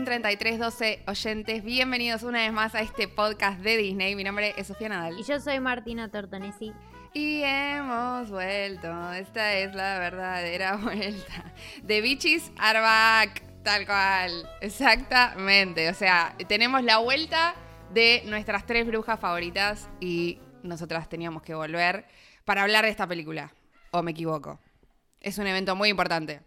un 3312 oyentes. Bienvenidos una vez más a este podcast de Disney. Mi nombre es Sofía Nadal. Y yo soy Martina Tortonesi. Y hemos vuelto. Esta es la verdadera vuelta. The Bitches are back. Tal cual. Exactamente. O sea, tenemos la vuelta de nuestras tres brujas favoritas y nosotras teníamos que volver para hablar de esta película. ¿O me equivoco? Es un evento muy importante.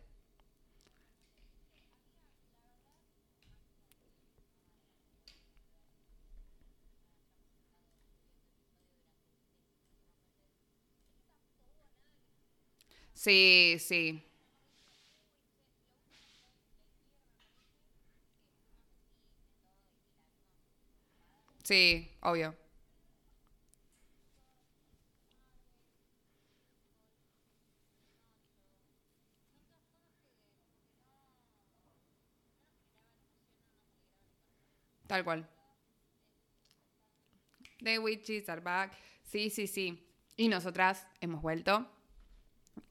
Sí, sí. Sí, obvio. Tal cual. The witches are back. Sí, sí, sí. Y nosotras hemos vuelto.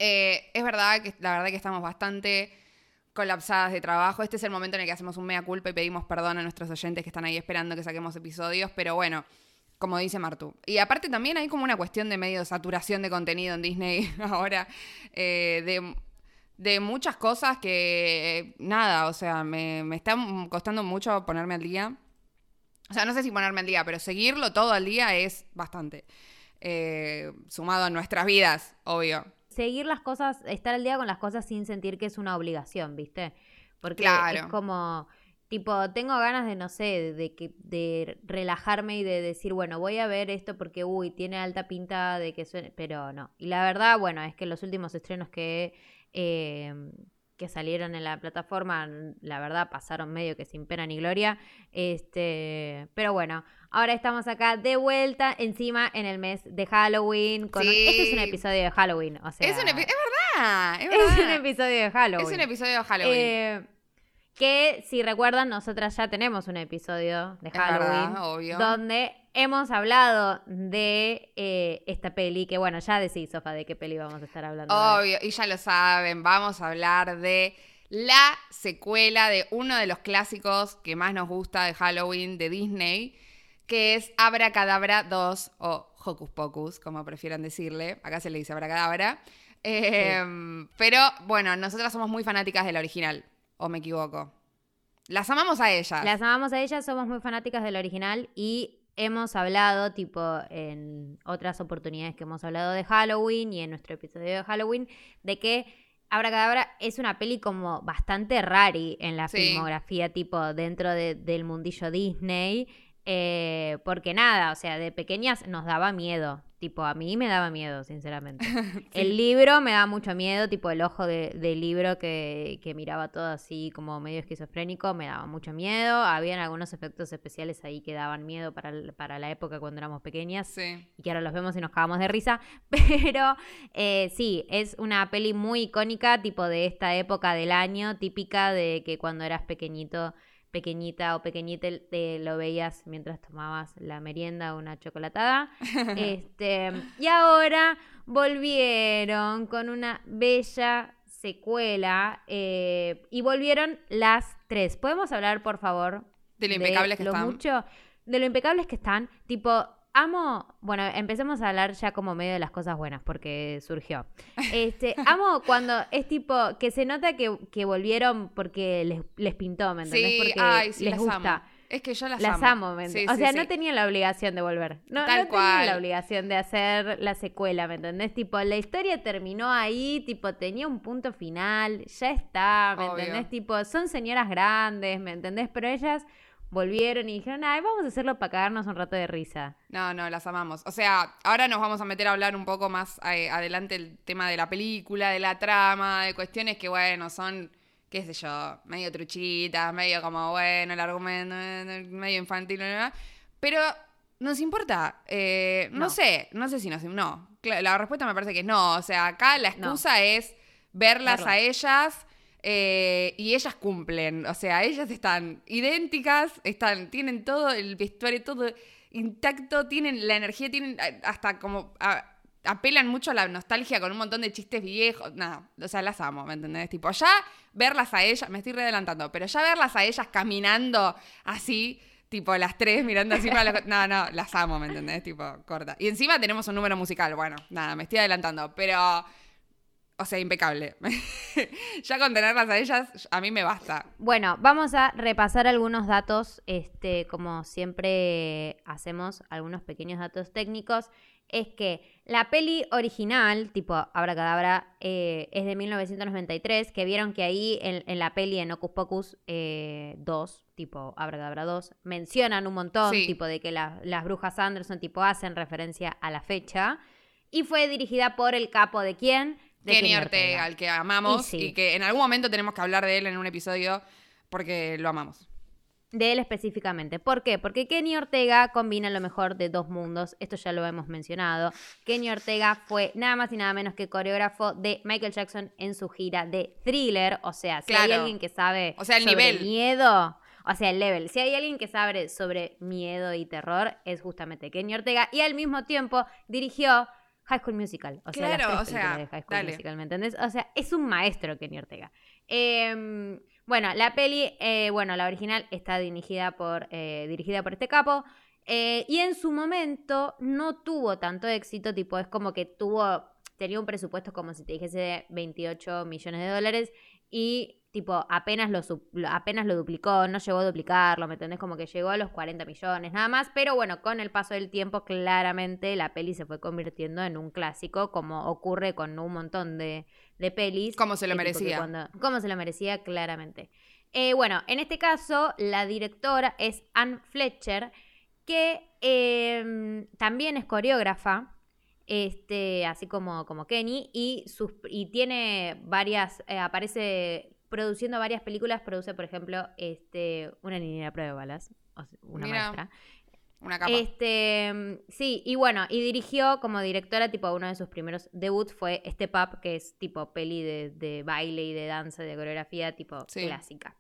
Eh, es verdad que la verdad que estamos bastante colapsadas de trabajo. Este es el momento en el que hacemos un mea culpa y pedimos perdón a nuestros oyentes que están ahí esperando que saquemos episodios, pero bueno, como dice Martu. Y aparte también hay como una cuestión de medio saturación de contenido en Disney ahora, eh, de, de, muchas cosas que, nada, o sea, me, me está costando mucho ponerme al día. O sea, no sé si ponerme al día, pero seguirlo todo al día es bastante. Eh, sumado a nuestras vidas, obvio seguir las cosas, estar al día con las cosas sin sentir que es una obligación, ¿viste? Porque es como, tipo, tengo ganas de, no sé, de, que, de relajarme y de decir, bueno, voy a ver esto porque, uy, tiene alta pinta de que suene, pero no. Y la verdad, bueno, es que los últimos estrenos que... Eh, que salieron en la plataforma, la verdad pasaron medio que sin pena ni gloria. Este, pero bueno, ahora estamos acá de vuelta encima en el mes de Halloween. Con este es un episodio de Halloween, o sea, es, un es verdad, es verdad. Es un episodio de Halloween. Es un episodio de Halloween. Eh, que si recuerdan, nosotras ya tenemos un episodio de Halloween. obvio. Donde hemos hablado de eh, esta peli. Que bueno, ya decís, Sofa, de qué peli vamos a estar hablando. Obvio, y ya lo saben, vamos a hablar de la secuela de uno de los clásicos que más nos gusta de Halloween de Disney, que es Abracadabra 2 o Hocus Pocus, como prefieran decirle. Acá se le dice Abracadabra. Em, pero bueno, nosotras somos muy fanáticas del original. ¿O me equivoco? Las amamos a ellas. Las amamos a ellas, somos muy fanáticas del original y hemos hablado, tipo, en otras oportunidades que hemos hablado de Halloween y en nuestro episodio de Halloween, de que Abra es una peli como bastante rari en la filmografía, tipo, dentro del mundillo Disney. Eh, porque nada, o sea, de pequeñas nos daba miedo. Tipo, a mí me daba miedo, sinceramente. El libro me da mucho miedo, tipo el ojo del libro que, miraba todo así como medio esquizofrénico, me daba mucho miedo. Habían algunos efectos especiales ahí que daban miedo para, para la época cuando éramos pequeñas. Y que ahora los vemos y nos cagamos de risa. Pero eh, sí, es una peli muy icónica, tipo de esta época del año, típica de que cuando eras pequeñito pequeñita o pequeñita te lo veías mientras tomabas la merienda o una chocolatada. este, y ahora volvieron con una bella secuela eh, y volvieron las tres. ¿Podemos hablar, por favor? De lo impecables que están. Mucho, de lo impecables que están. Tipo, amo, bueno, empecemos a hablar ya como medio de las cosas buenas, porque surgió. Este, amo cuando es tipo, que se nota que, volvieron porque les, pintó, ¿me entendés? Sí, porque les gusta. Es que yo las, las amo. ¿me o sea, no tenía la obligación de volver. No, Tal no tenía la obligación de hacer la secuela, ¿me entendés? Tipo, la historia terminó ahí, tipo, tenía un punto final, ya está, ¿me entendés? Tipo, son señoras grandes, ¿me entendés? Pero ellas volvieron y dijeron, ay, vamos a hacerlo para cagarnos un rato de risa. No, no, las amamos. O sea, ahora nos vamos a meter a hablar un poco más eh, adelante el tema de la película, de la trama, de cuestiones que, bueno, son, qué sé yo, medio truchitas, medio como, bueno, el argumento, medio infantil, pero nos importa. Eh, no. sé, no sé si nos... No, la respuesta me parece que no. O sea, acá la excusa es verlas a ellas eh, y ellas cumplen, o sea, ellas están idénticas, están, tienen todo el vestuario, todo intacto, tienen la energía, tienen hasta como... apelan mucho a la nostalgia con un montón de chistes viejos. Nada, o sea, las amo, ¿me entendés? Tipo, ya verlas a ellas, me estoy readelantando, pero ya verlas a ellas caminando así, tipo las tres mirando así para los... No, no, las amo, ¿me entendés? Tipo, corta. Y encima tenemos un número musical, bueno, nada, me estoy adelantando, pero... O sea, impecable. ya con tenerlas a ellas, a mí me basta. Bueno, vamos a repasar algunos datos, este, como siempre hacemos, algunos pequeños datos técnicos. Es que la peli original, tipo Abracadabra, eh, es de 1993, que vieron que ahí en, la peli en Ocus Pocus eh, 2, tipo Abracadabra 2, mencionan un montón, Sí. tipo de que la- las brujas Anderson, tipo, hacen referencia a la fecha. Y fue dirigida por el capo de quién? De Kenny Ortega, al que amamos Y sí. y que en algún momento tenemos que hablar de él en un episodio porque lo amamos. De él específicamente. ¿Por qué? Porque Kenny Ortega combina lo mejor de dos mundos. Esto ya lo hemos mencionado. Kenny Ortega fue nada más y nada menos que coreógrafo de Michael Jackson en su gira de thriller. O sea, si hay alguien que sabe O sea, el sobre nivel. miedo. O sea, el level. Si hay alguien que sabe sobre miedo y terror, es justamente Kenny Ortega. Y al mismo tiempo dirigió High School Musical. O sea, las Claro, tres o sea, películas de High School dale. Musical, ¿me entendés? O sea, es un maestro Kenny Ortega. Eh, bueno, la peli, eh, bueno, la original está dirigida por, eh, dirigida por este capo. eh, y en su momento no tuvo tanto éxito, tipo, es como que tuvo, tenía un presupuesto como si te dijese de 28 millones de dólares y tipo, apenas lo, apenas lo duplicó, no llegó a duplicarlo, ¿me entendés? Como que llegó a los 40 millones, nada más, pero bueno, con el paso del tiempo, claramente la peli se fue convirtiendo en un clásico, como ocurre con un montón de, de pelis. Como se lo merecía. cuando- como se lo merecía, claramente. Eh, bueno, en este caso, la directora es Anne Fletcher, que eh, también es coreógrafa, este, así como, como Kenny, y, sus, y tiene varias, eh, aparece produciendo varias películas, produce, por ejemplo, este, Una niñera prueba de balas, o sea, una Mira, maestra. Una capa. Este, mm, sí, y bueno, y dirigió como directora, tipo, uno de sus primeros debuts fue Step Up, que es tipo peli de, de baile y de danza, de coreografía, tipo Sí. clásica.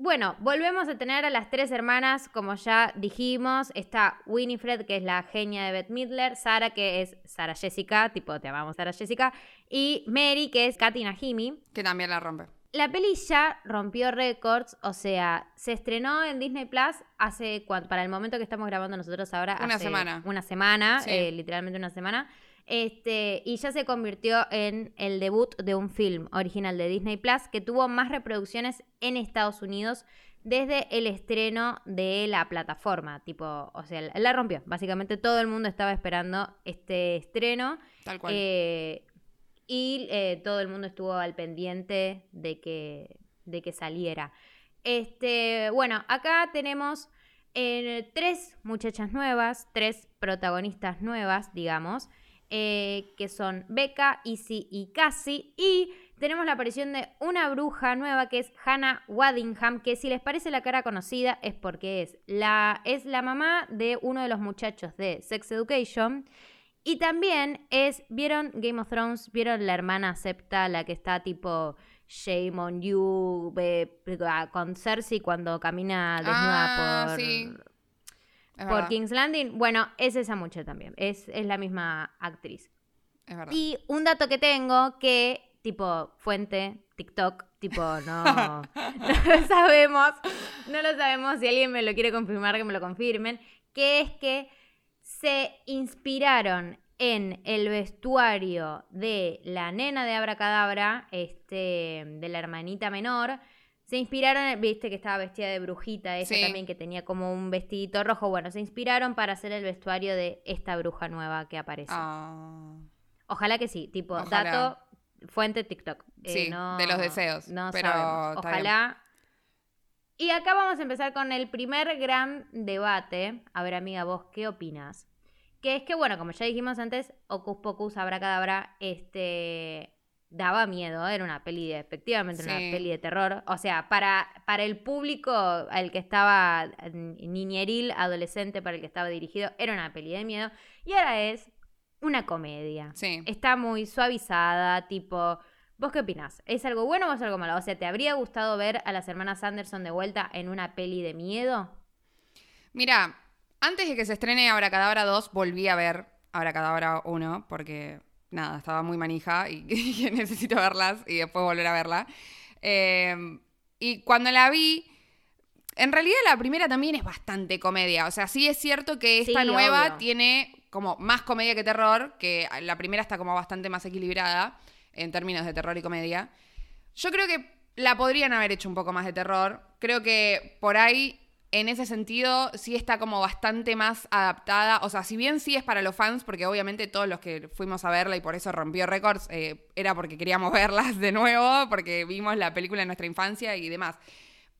Bueno, volvemos a tener a las tres hermanas, como ya dijimos. Está Winifred, que es la genia de Bette Midler. Sara, que es Sara Jessica, tipo, te amamos Sara Jessica. Y Mary, que es Katy Najimy. Que también la rompe. La peli ya rompió récords, o sea, se estrenó en Disney Plus hace, para el momento que estamos grabando nosotros ahora, Una hace semana. Una semana, Sí. eh, literalmente una semana. Este, y ya se convirtió en el debut de un film original de Disney Plus que tuvo más reproducciones en Estados Unidos desde el estreno de la plataforma. Tipo, o sea, la rompió. Básicamente todo el mundo estaba esperando este estreno. Tal cual. Eh, y eh, todo el mundo estuvo al pendiente de que, de que saliera. Este, bueno, acá tenemos eh, tres muchachas nuevas, tres protagonistas nuevas, digamos, eh, que son Becca, Izzy y Cassie. Y tenemos la aparición de una bruja nueva que es Hannah Waddingham, que si les parece la cara conocida es porque es la, es la mamá de uno de los muchachos de Sex Education. Y también es, ¿vieron Game of Thrones? ¿Vieron la hermana Septa, la que está tipo Shame on You con Cersei cuando camina desnuda Ah, por, sí. Es por verdad. King's Landing? Bueno, es esa muchacha también, es, es la misma actriz. Es verdad. Y un dato que tengo que, tipo, fuente, TikTok, tipo, no, no lo sabemos, no lo sabemos, si alguien me lo quiere confirmar, que me lo confirmen, que es que se inspiraron en el vestuario de la nena de Abracadabra, este, de la hermanita menor, se inspiraron, viste que estaba vestida de brujita, ella Sí. también que tenía como un vestidito rojo, bueno, se inspiraron para hacer el vestuario de esta bruja nueva que aparece. Ah. Ojalá que sí, tipo, Ojalá. dato, fuente TikTok. Eh, Sí, no- de los deseos, No pero sabemos. Ojalá. Y acá vamos a empezar con el primer gran debate. A ver, amiga, vos, ¿qué opinas? Que es que, bueno, como ya dijimos antes, Ocus Pocus Abracadabra, este daba miedo, era una peli de, efectivamente una peli de terror. O sea, para, para el público al que estaba mm, niñeril, adolescente, para el que estaba dirigido, era una peli de miedo. Y ahora es una comedia. Sí. Está muy suavizada, tipo. ¿Vos qué opinás? ¿Es algo bueno o es algo malo? O sea, ¿te habría gustado ver a las hermanas Anderson de vuelta en una peli de miedo? Mira, antes de que se estrene Abracadabra 2, volví a ver Ahora Cadabra 1, porque nada, estaba muy manija y, y necesito verlas y después volver a verla. Eh, y cuando la vi, en realidad la primera también es bastante comedia. O sea, sí es cierto que esta Sí, nueva obvio. tiene como más comedia que terror, que la primera está como bastante más equilibrada en términos de terror y comedia. Yo creo que la podrían haber hecho un poco más de terror. Creo que por ahí, en ese sentido, sí está como bastante más adaptada. O sea, si bien sí es para los fans, porque obviamente todos los que fuimos a verla y por eso rompió récords, eh, era porque queríamos verlas de nuevo, porque vimos la película en nuestra infancia y demás.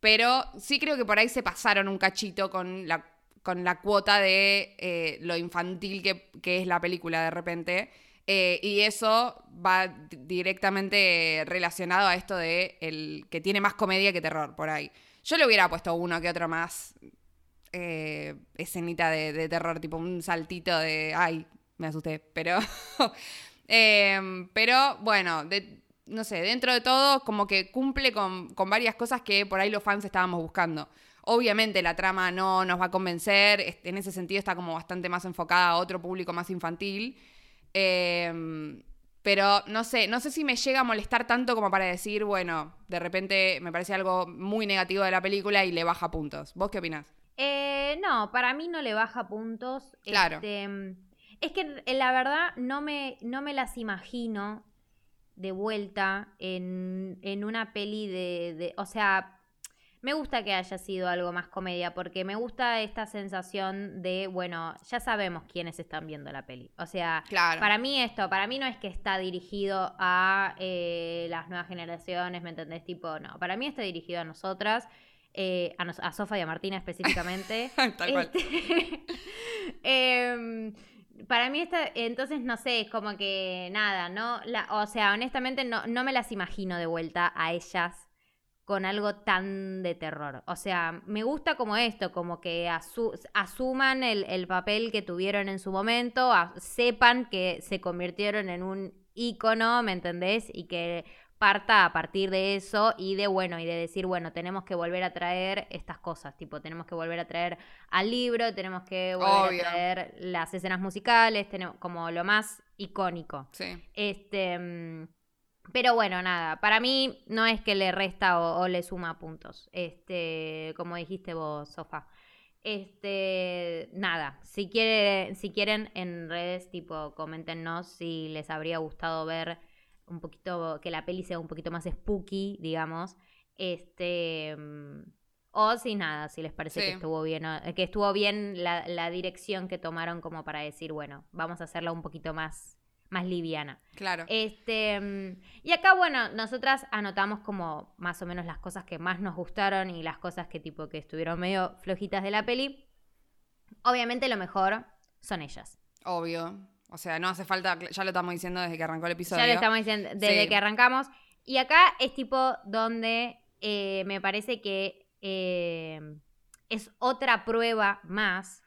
Pero sí creo que por ahí se pasaron un cachito con la, con la cuota de eh, lo infantil que, es la película de repente. Eh, y eso va directamente relacionado a esto de el que tiene más comedia que terror por ahí. Yo le hubiera puesto uno que otro más eh, escenita de, de terror, tipo un saltito de ay, me asusté. Pero, em, pero bueno, no sé, dentro de todo, como que cumple con, con varias cosas que por ahí los fans estábamos buscando. Obviamente la trama no nos va a convencer, en ese sentido está como bastante más enfocada a otro público más infantil. Em, pero no sé, no sé si me llega a molestar tanto como para decir, bueno, de repente me parece algo muy negativo de la película y le baja puntos. ¿Vos qué opinás? Eh, no, para mí no le baja puntos. Claro. Este, es que eh, la verdad no me, no me las imagino de vuelta en, en una peli de, de- O sea, me gusta que haya sido algo más comedia porque me gusta esta sensación de, bueno, ya sabemos quiénes están viendo la peli. O sea, Claro. para mí esto, para mí no es que está dirigido a eh, las nuevas generaciones, ¿me entendés? Tipo, no, para mí está dirigido a nosotras, eh, a, nos- a Sofa y a Martina específicamente. Tal cual. Este, em, para mí está, entonces no sé, es como que nada, ¿no? La, o sea, honestamente no, no me las imagino de vuelta a ellas con algo tan de terror. O sea, me gusta como esto, como que asu- asuman el, el papel que tuvieron en su momento, sepan que se convirtieron en un ícono, ¿me entendés? Y que parta a partir de eso y de bueno, y de decir, bueno, tenemos que volver a traer estas cosas, tipo, tenemos que volver a traer al libro, tenemos que volver Obvio. a traer las escenas musicales, tenemos como lo más icónico. Sí. Este, mm, pero bueno, nada, para mí no es que le resta o, o le suma puntos. Este, como dijiste vos, Sofa. Este, nada, si quiere, si quieren en redes, tipo, coméntenos si les habría gustado ver un poquito, que la peli sea un poquito más spooky, digamos. Este, mm, o si nada, si les parece Sí. que estuvo bien, o- que estuvo bien la, la dirección que tomaron como para decir, bueno, vamos a hacerla un poquito más, más liviana. Claro. Este, mm, y acá, bueno, nosotras anotamos como más o menos las cosas que más nos gustaron y las cosas que tipo que estuvieron medio flojitas de la peli. Obviamente lo mejor son ellas. Obvio. O sea, no hace falta, ya lo estamos diciendo desde que arrancó el episodio. Ya lo estamos diciendo desde Sí. que arrancamos. Y acá es tipo donde eh, me parece que eh, es otra prueba más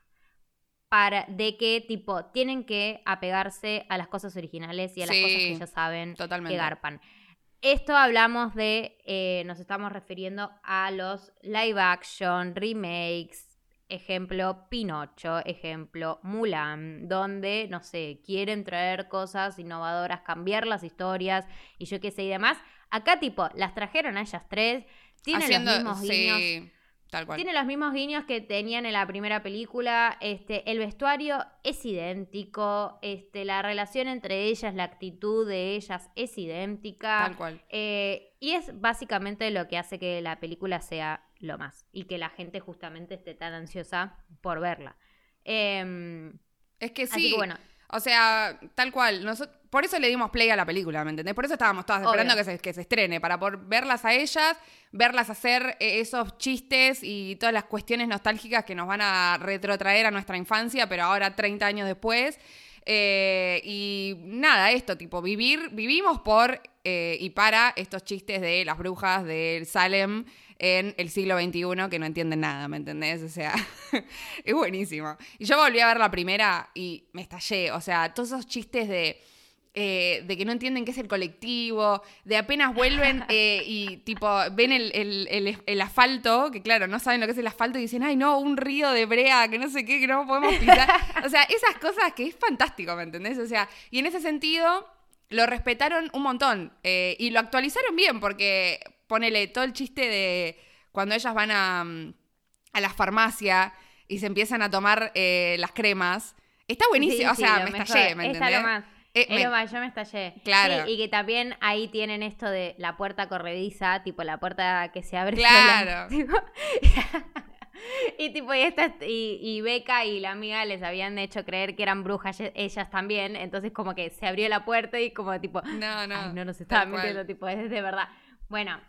para de que tipo tienen que apegarse a las cosas originales y a las Sí, cosas que ya saben totalmente. que garpan. Esto hablamos de, eh, nos estamos refiriendo a los live action, remakes, ejemplo Pinocho, ejemplo Mulan, donde, no sé, quieren traer cosas innovadoras, cambiar las historias y yo qué sé y demás. Acá tipo, las trajeron a ellas tres, tienen Haciendo- los mismos guiños. sí, tal cual. Tiene los mismos guiños que tenían en la primera película. Este, el vestuario es idéntico. Este, la relación entre ellas, la actitud de ellas es idéntica. Tal cual. Eh, y es básicamente lo que hace que la película sea lo más. Y que la gente justamente esté tan ansiosa por verla. Em, Es que sí. Así que bueno, O sea, tal cual. noso- por eso le dimos play a la película, ¿me entendés? Por eso estábamos todas esperando que se, que se estrene, para poder verlas a ellas, verlas hacer eh, esos chistes y todas las cuestiones nostálgicas que nos van a retrotraer a nuestra infancia, pero ahora 30 años después. Eh, y nada, esto, tipo, vivir, vivimos por eh, y para estos chistes de las brujas del Salem en el siglo XXI que no entienden nada, ¿me entendés? O sea, es buenísimo. Y yo volví a ver la primera y me estallé, o sea, todos esos chistes de eh, de que no entienden qué es el colectivo, de apenas vuelven eh, y tipo ven el, el- el- el asfalto, que claro, no saben lo que es el asfalto y dicen, ay no, un río de brea, que no sé qué, que no podemos pisar. o sea, esas cosas que es fantástico, ¿me entendés? O sea, y en ese sentido lo respetaron un montón eh, y lo actualizaron bien porque ponele todo el chiste de cuando ellas van a, mm, a la farmacia y se empiezan a tomar eh, las cremas. Está buenísimo, Sí, o sea, lo me estallé, ¿me Está entendés? lo más. Eh, me- lo más, yo me estallé. Claro. Sí, y que también ahí tienen esto de la puerta corrediza, tipo la puerta que se abre Claro. sola. Tipo, y tipo, y, esta, y, y Beca y la amiga les habían hecho creer que eran brujas ellas también, entonces como que se abrió la puerta y como tipo, No, no. ay, no nos estaban cual. mintiendo, tipo, es de verdad. Bueno,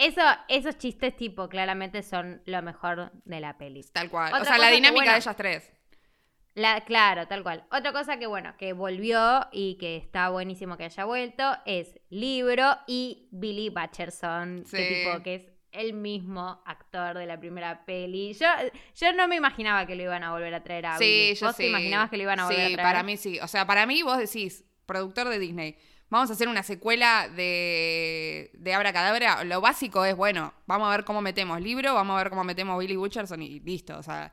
eso, esos chistes tipo claramente son lo mejor de la peli. Tal cual. Otra o sea, la que, dinámica bueno, de ellas tres. La, claro, tal cual. Otra cosa que, bueno, que volvió y que está buenísimo que haya vuelto es Libro y Billy Batcherson, que, Sí. tipo, que es el mismo actor de la primera peli. Yo, yo no me imaginaba que lo iban a volver a traer a Sí, Billy. yo ¿Vos sí. te imaginabas que lo iban a volver Sí, a traer? para mí sí. O sea, para mí vos decís, productor de Disney, vamos a hacer una secuela de, de Abra Cadabra. Lo básico es, bueno, vamos a ver cómo metemos libro, vamos a ver cómo metemos Billy Butcherson y listo. O sea,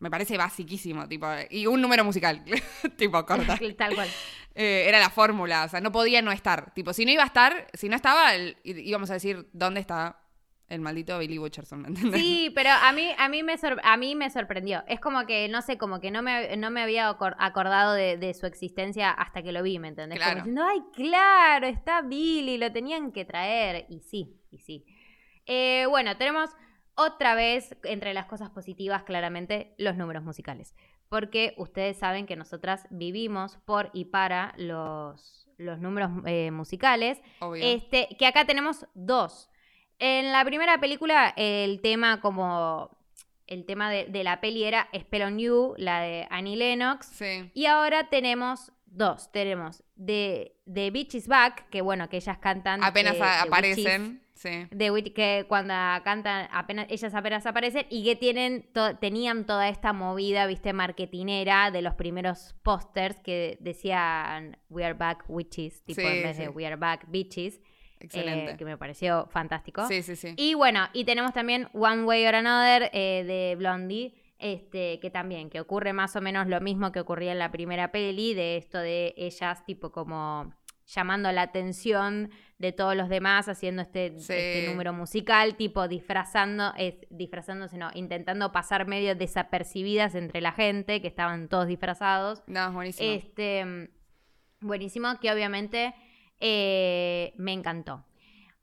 me parece basiquísimo, tipo, y un número musical, tipo, corta. Tal cual. Eh, era la fórmula, o sea, no podía no estar. Tipo, si no iba a estar, si no estaba, íbamos a decir, ¿dónde está el maldito Billy Butcherson? ¿Me entendés? Sí, pero a mí, a mí, me, sor- a mí me sorprendió. Es como que, no sé, como que no me, no me había acor- acordado de, de su existencia hasta que lo vi, ¿me entendés? Claro. Como diciendo, ay, claro, está Billy, lo tenían que traer. Y sí, y sí. Eh, bueno, tenemos otra vez, entre las cosas positivas, claramente, los números musicales. Porque ustedes saben que nosotras vivimos por y para los, los números eh, musicales. Obvio. Este, que acá tenemos dos. En la primera película, el tema como. El tema de, de la peli era Spell on You, la de Annie Lennox. Sí. Y ahora tenemos dos. Tenemos de, de Bitch is Back, que bueno, que ellas cantan. Apenas eh, a- aparecen. Sí. De que cuando cantan, apenas, ellas apenas aparecen y que tienen to- tenían toda esta movida, viste, marketinera de los primeros pósters que decían We are back witches, tipo Sí, en vez sí. de We are back bitches, Excelente. eh, que me pareció fantástico. sí, sí, sí. Y bueno, y tenemos también One Way or Another eh, de Blondie, este, que también, que ocurre más o menos lo mismo que ocurría en la primera peli, de esto de ellas tipo como llamando la atención de todos los demás, haciendo este, Sí. este número musical, tipo disfrazando, es, disfrazándose, no, intentando pasar medio desapercibidas entre la gente, que estaban todos disfrazados. No, es buenísimo. Este, buenísimo, que obviamente eh, me encantó.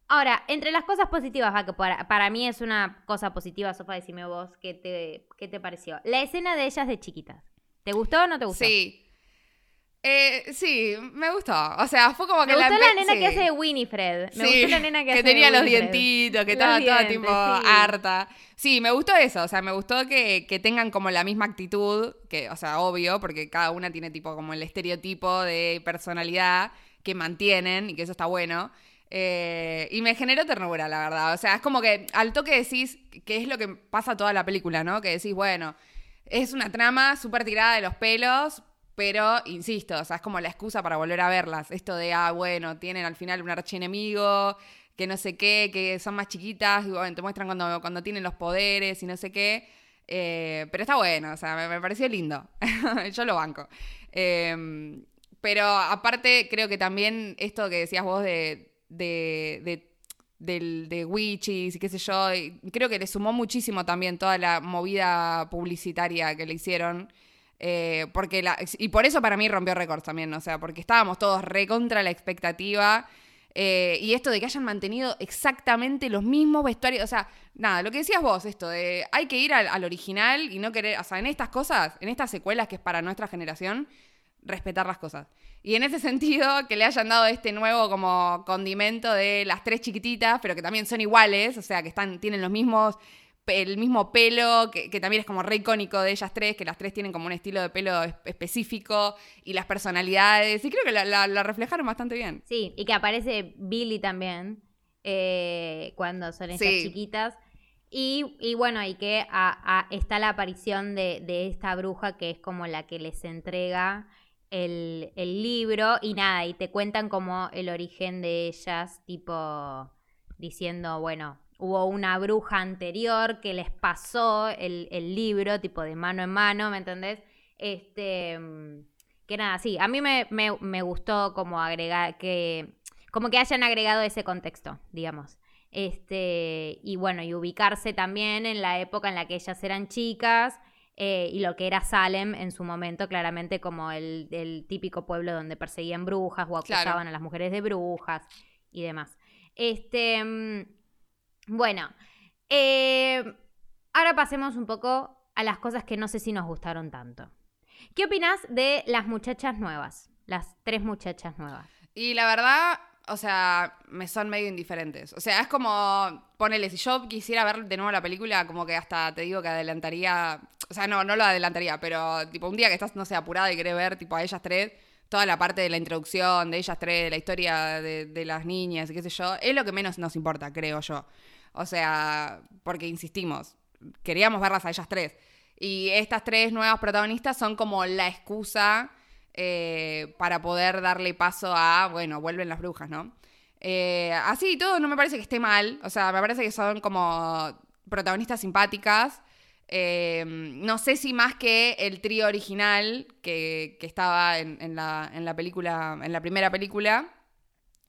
Ahora, entre las cosas positivas, va, que para, para mí es una cosa positiva, Sofa, decime vos, ¿qué te, ¿qué te pareció? La escena de ellas de chiquitas. ¿Te gustó o no te gustó? Sí. Eh, sí, me gustó. O sea, fue como que Me gustó la, nena sí. que hace de Winifred. Me Sí, gustó la nena que, hace de tenía los dientitos, que estaba toda tipo sí. harta. Sí, me gustó eso. O sea, me gustó que, que tengan como la misma actitud, que, o sea, obvio, porque cada una tiene tipo como el estereotipo de personalidad que mantienen y que eso está bueno. Eh, y me generó ternura, la verdad. O sea, es como que al toque decís que es lo que pasa toda la película, ¿no? Que decís, bueno, es una trama súper tirada de los pelos, pero insisto, o sea, es como la excusa para volver a verlas. Esto de, ah, bueno, tienen al final un archienemigo, que no sé qué, que son más chiquitas, y bueno, te muestran cuando, cuando tienen los poderes y no sé qué. Eh, pero está bueno, o sea, me, me pareció lindo. Yo lo banco. Eh, pero aparte, creo que también esto que decías vos de, de, de, del- de Witches y qué sé yo, creo que le sumó muchísimo también toda la movida publicitaria que le hicieron. eh, porque la, y por eso para mí rompió récords también, o sea, porque estábamos todos recontra la expectativa. eh, y esto de que hayan mantenido exactamente los mismos vestuarios, o sea, nada, lo que decías vos, esto de hay que ir al original y no querer, o sea, en estas cosas, en estas secuelas que es para nuestra generación, respetar las cosas. Y en ese sentido, que le hayan dado este nuevo como condimento de las tres chiquititas, pero que también son iguales, o sea, que están, tienen los mismos, el mismo pelo, que, que también es como re icónico de ellas tres, que las tres tienen como un estilo de pelo es- específico y las personalidades, y creo que la, la- la reflejaron bastante bien. Sí, y que aparece Billy también eh, cuando son estas Sí. chiquitas. Y, y bueno, y que a- a- está la aparición de, de esta bruja que es como la que les entrega el, el libro y nada, y te cuentan como el origen de ellas, tipo diciendo, bueno, hubo una bruja anterior que les pasó el, el libro, tipo de mano en mano, ¿me entendés? Este, mm, que nada, sí, a mí me, me, me gustó como agregar, que, como que hayan agregado ese contexto, digamos. Este, y bueno, y ubicarse también en la época en la que ellas eran chicas eh, y lo que era Salem en su momento, claramente como el, el típico pueblo donde perseguían brujas o acusaban Claro. a las mujeres de brujas y demás. Este, mm, bueno, eh, ahora pasemos un poco a las cosas que no sé si nos gustaron tanto. ¿Qué opinas de las muchachas nuevas? Las tres muchachas nuevas. Y la verdad, o sea, me son medio indiferentes. O sea, es como, ponele, si yo quisiera ver de nuevo la película, como que hasta te digo que adelantaría, o sea, no, no lo adelantaría, pero tipo un día que estás, no sé, apurada y querés ver tipo a ellas tres, toda la parte de la introducción de ellas tres, de la historia de, de las niñas y qué sé yo, es lo que menos nos importa, creo yo. O sea, porque insistimos, queríamos verlas a ellas tres. Y estas tres nuevas protagonistas son como la excusa eh, para poder darle paso a, bueno, vuelven las brujas, ¿no? Eh, así y todo, no me parece que esté mal. O sea, me parece que son como protagonistas simpáticas. Eh, no sé si más que el trío original que, que estaba en, la, en la película, en la primera película.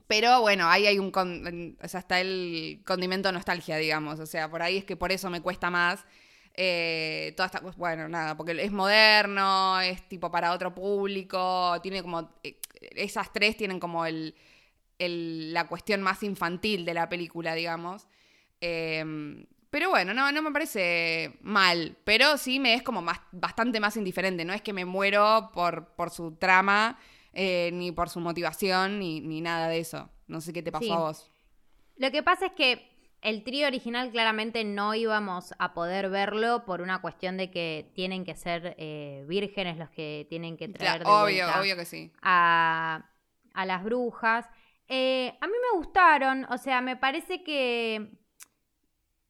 Pero bueno, ahí hay un. con- o sea, está el condimento nostalgia, digamos. O sea, por ahí es que por eso me cuesta más. Eh, toda esta cosa. Bueno, nada, porque es moderno, es tipo para otro público. Tiene como. eh, esas tres tienen como el, el- la cuestión más infantil de la película, digamos. Eh, pero bueno, no, no me parece mal. Pero sí me es como más, bastante más indiferente. No es que me muero por, por su trama, eh, ni por su motivación, ni, ni nada de eso. No sé qué te pasó Sí. a vos. Lo que pasa es que el trío original claramente no íbamos a poder verlo por una cuestión de que tienen que ser eh, vírgenes los que tienen que traer Claro, de obvio, vuelta obvio que sí. a, a las brujas. Eh, a mí me gustaron, o sea, me parece que...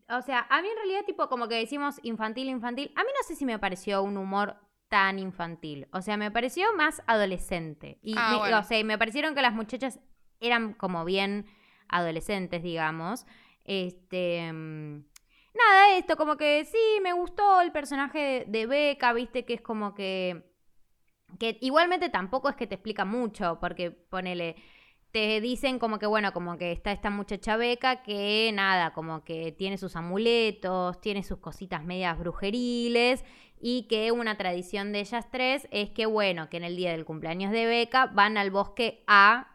O sea, a mí en realidad tipo como que decimos infantil, infantil, a mí no sé si me pareció un humor tan infantil, o sea, me pareció más adolescente. Y Ah, me, bueno. o sea, y me parecieron que las muchachas eran como bien adolescentes, digamos. Este... mm, Nada, esto, como que sí, me gustó el personaje de, de Becca, viste, que es como que que igualmente tampoco es que te explica mucho, porque ponele, te dicen como que, bueno, como que está esta muchacha beca que nada, como que tiene sus amuletos, tiene sus cositas medias brujeriles y que una tradición de ellas tres es que, bueno, que en el día del cumpleaños de beca van al bosque a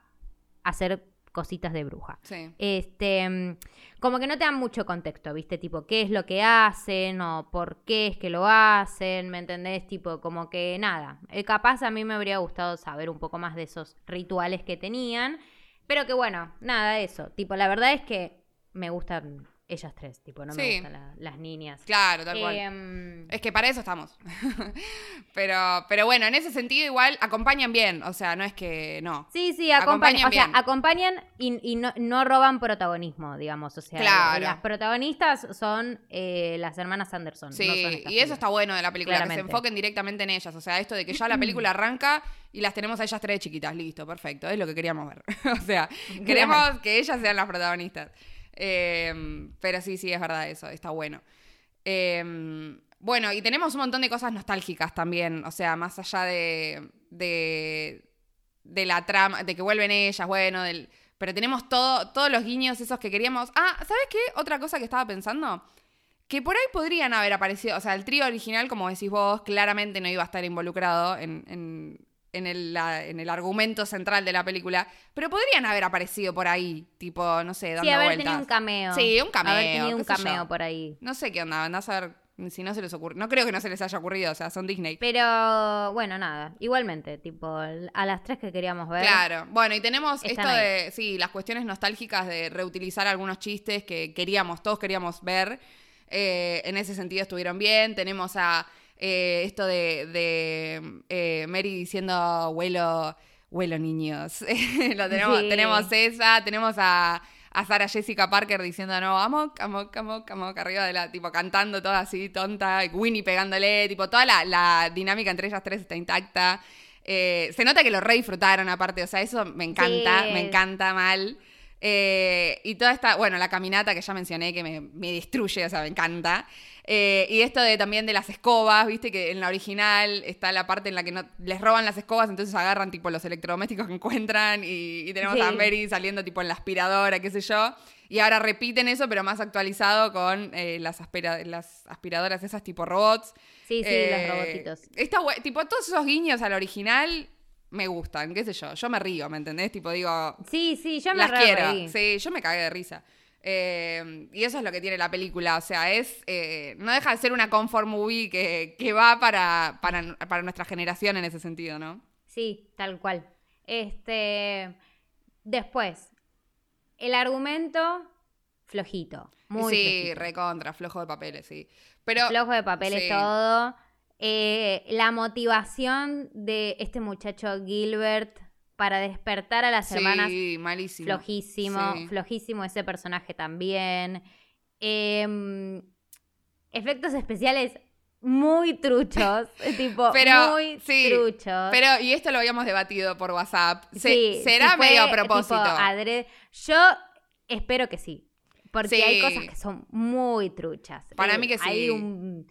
hacer cositas de bruja. Sí. Este, mm, como que no te dan mucho contexto, ¿viste? Tipo, qué es lo que hacen o por qué es que lo hacen, ¿me entendés? Tipo, como que nada. Eh, capaz a mí me habría gustado saber un poco más de esos rituales que tenían, pero que bueno, nada, eso. Tipo, la verdad es que me gustan ellas tres, tipo, no me gustan la- las niñas. Claro, tal cual. Em, Es que para eso estamos. pero, pero bueno, en ese sentido igual acompañan bien. O sea, no es que no. Sí, sí, acompañan, Acompañan o sea, acompañan y, y no, no roban protagonismo, digamos. O sea, Claro. las protagonistas son eh, las hermanas Anderson. Sí, no son estas y eso está bueno de la película, que se enfoquen directamente en ellas. O sea, esto de que ya la película arranca y las tenemos a ellas tres chiquitas. Listo, perfecto. Es lo que queríamos ver. o sea, queremos que ellas sean las protagonistas. Eh, pero sí, sí, es verdad eso. Está bueno. Eh, bueno, y tenemos un montón de cosas nostálgicas también. O sea, más allá de. de, de la trama, de que vuelven ellas, bueno, del. Pero tenemos todo, todos los guiños esos que queríamos. Ah, ¿sabes qué? Otra cosa que estaba pensando. Que por ahí podrían haber aparecido, o sea, el trío original, como decís vos, claramente no iba a estar involucrado en- en el, la- en el argumento central de la película, pero podrían haber aparecido por ahí, tipo, no sé, dando Sí, haber vueltas. tenido un cameo. Sí, un cameo, Haber tenido un cameo por ahí. No sé qué onda, andás a ver si no se les ocurre. No creo que no se les haya ocurrido, o sea, son Disney. Pero bueno, nada. Igualmente, tipo, a las tres que queríamos ver. Claro, bueno, y tenemos esto ahí. de, sí, las cuestiones nostálgicas de reutilizar algunos chistes que queríamos, todos queríamos ver. Eh, en ese sentido estuvieron bien. Tenemos a eh, esto de, de, eh, Mary diciendo, abuelo, abuelo niños. Lo tenemos, Sí. tenemos esa, tenemos a, a Sarah Jessica Parker diciendo, no, amok, amok, amok, amok, arriba de la, tipo, cantando toda así, tonta, Winnie pegándole, tipo, toda la, la dinámica entre ellas tres está intacta. Eh, se nota que lo re disfrutaron aparte, o sea, eso me encanta, Sí. me encanta mal. Eh, y toda esta, bueno, la caminata que ya mencioné que me, me destruye, o sea, me encanta. Eh, y esto de también de las escobas, viste que en la original está la parte en la que no, les roban las escobas, entonces agarran tipo los electrodomésticos que encuentran y, y tenemos Sí. a Mary saliendo tipo en la aspiradora, qué sé yo. Y ahora repiten eso, pero más actualizado con eh, las, aspira- las aspiradoras esas tipo robots. Sí, sí, Eh, los robotitos. Está tipo, todos esos guiños al original me gustan, qué sé yo. Yo me río, ¿me entendés? Tipo, digo, Sí, sí, yo me las quiero. Sí, yo me cagué de risa. Eh, y eso es lo que tiene la película. O sea, es. eh, no deja de ser una comfort movie que, que va para, para, para nuestra generación en ese sentido, ¿no? Sí, tal cual. Este. Después, el argumento flojito. Muy sí, flojito. recontra, flojo de papeles, sí. Pero. Flojo de papeles sí. todo. Eh, la motivación de este muchacho Gilbert para despertar a las hermanas Sí, malísimo. flojísimo, Sí. flojísimo ese personaje también. Em, efectos especiales muy truchos, tipo Pero, muy sí, truchos. Pero, y esto lo habíamos debatido por WhatsApp. Se- Sí, ¿Será si medio a tipo, propósito? adrede- Yo espero que sí. Porque hay cosas que son muy truchas. Para Eh, mí que sí. Hay un,